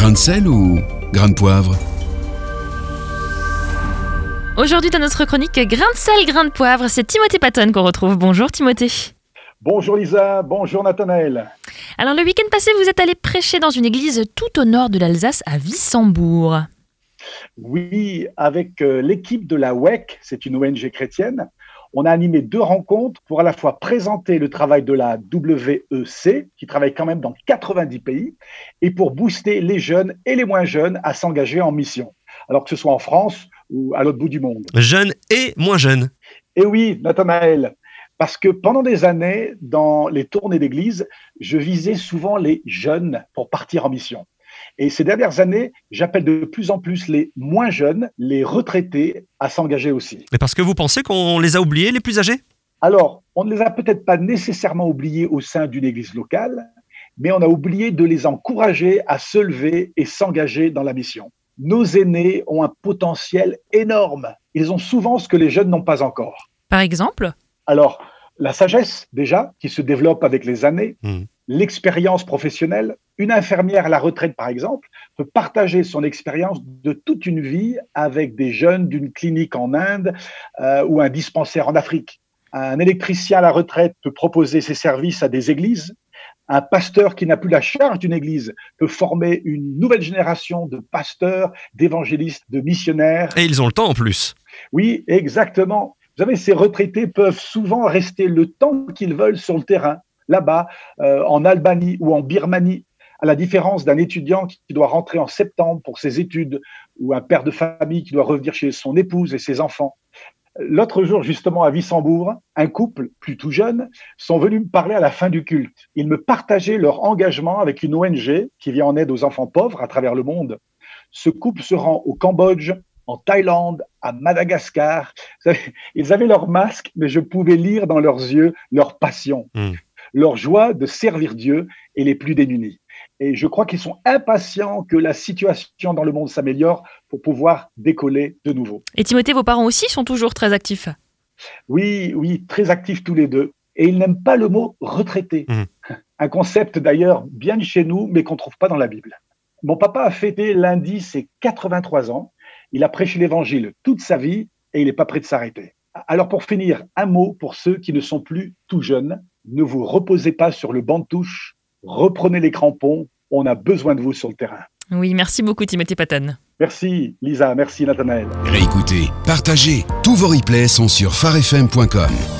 Grain de sel ou grain de poivre Aujourd'hui, dans notre chronique Grain de sel, grain de poivre, c'est Timothée Patton qu'on retrouve. Bonjour Timothée. Bonjour Lisa, bonjour Nathanaël. Alors, le week-end passé, vous êtes allé prêcher dans une église tout au nord de l'Alsace, à Wissembourg. Oui, avec euh, l'équipe de la WEC, c'est une ONG chrétienne, on a animé deux rencontres pour à la fois présenter le travail de la WEC, qui travaille quand même dans 90 pays, et pour booster les jeunes et les moins jeunes à s'engager en mission, alors que ce soit en France ou à l'autre bout du monde. Jeunes et moins jeunes. Et oui, Nathanaël, parce que pendant des années, dans les tournées d'église, je visais souvent les jeunes pour partir en mission. Et ces dernières années, j'appelle de plus en plus les moins jeunes, les retraités, à s'engager aussi. Mais parce que vous pensez qu'on les a oubliés, les plus âgés? Alors, on ne les a peut-être pas nécessairement oubliés au sein d'une église locale, mais on a oublié de les encourager à se lever et s'engager dans la mission. Nos aînés ont un potentiel énorme. Ils ont souvent ce que les jeunes n'ont pas encore. Par exemple? Alors, la sagesse, déjà, qui se développe avec les années, Hmm. L'expérience professionnelle. Une infirmière à la retraite, par exemple, peut partager son expérience de toute une vie avec des jeunes d'une clinique en Inde euh, ou un dispensaire en Afrique. Un électricien à la retraite peut proposer ses services à des églises. Un pasteur qui n'a plus la charge d'une église peut former une nouvelle génération de pasteurs, d'évangélistes, de missionnaires. Et ils ont le temps en plus. Oui, exactement. Vous savez, ces retraités peuvent souvent rester le temps qu'ils veulent sur le terrain, là-bas, euh, en Albanie ou en Birmanie, à la différence d'un étudiant qui doit rentrer en septembre pour ses études ou un père de famille qui doit revenir chez son épouse et ses enfants. L'autre jour, justement, à Wissembourg, un couple plutôt jeune sont venus me parler à la fin du culte. Ils me partageaient leur engagement avec une ONG qui vient en aide aux enfants pauvres à travers le monde. Ce couple se rend au Cambodge, en Thaïlande, à Madagascar. Ils avaient leur masque, mais je pouvais lire dans leurs yeux leur passion, Mm. Leur joie de servir Dieu et les plus démunis. Et je crois qu'ils sont impatients que la situation dans le monde s'améliore pour pouvoir décoller de nouveau. Et Timothée, vos parents aussi sont toujours très actifs. Oui, oui, très actifs tous les deux. Et ils n'aiment pas le mot retraité. Mhm. Un concept d'ailleurs bien de chez nous, mais qu'on ne trouve pas dans la Bible. Mon papa a fêté lundi ses 83 ans. Il a prêché l'évangile toute sa vie et il n'est pas prêt de s'arrêter. Alors pour finir, un mot pour ceux qui ne sont plus tout jeunes. Ne vous reposez pas sur le banc de touche. Reprenez les crampons. On a besoin de vous sur le terrain. Oui, merci beaucoup Timothée Patton. Merci Lisa, merci Nathanaël. Réécoutez, partagez. Tous vos replays sont sur farfm.com.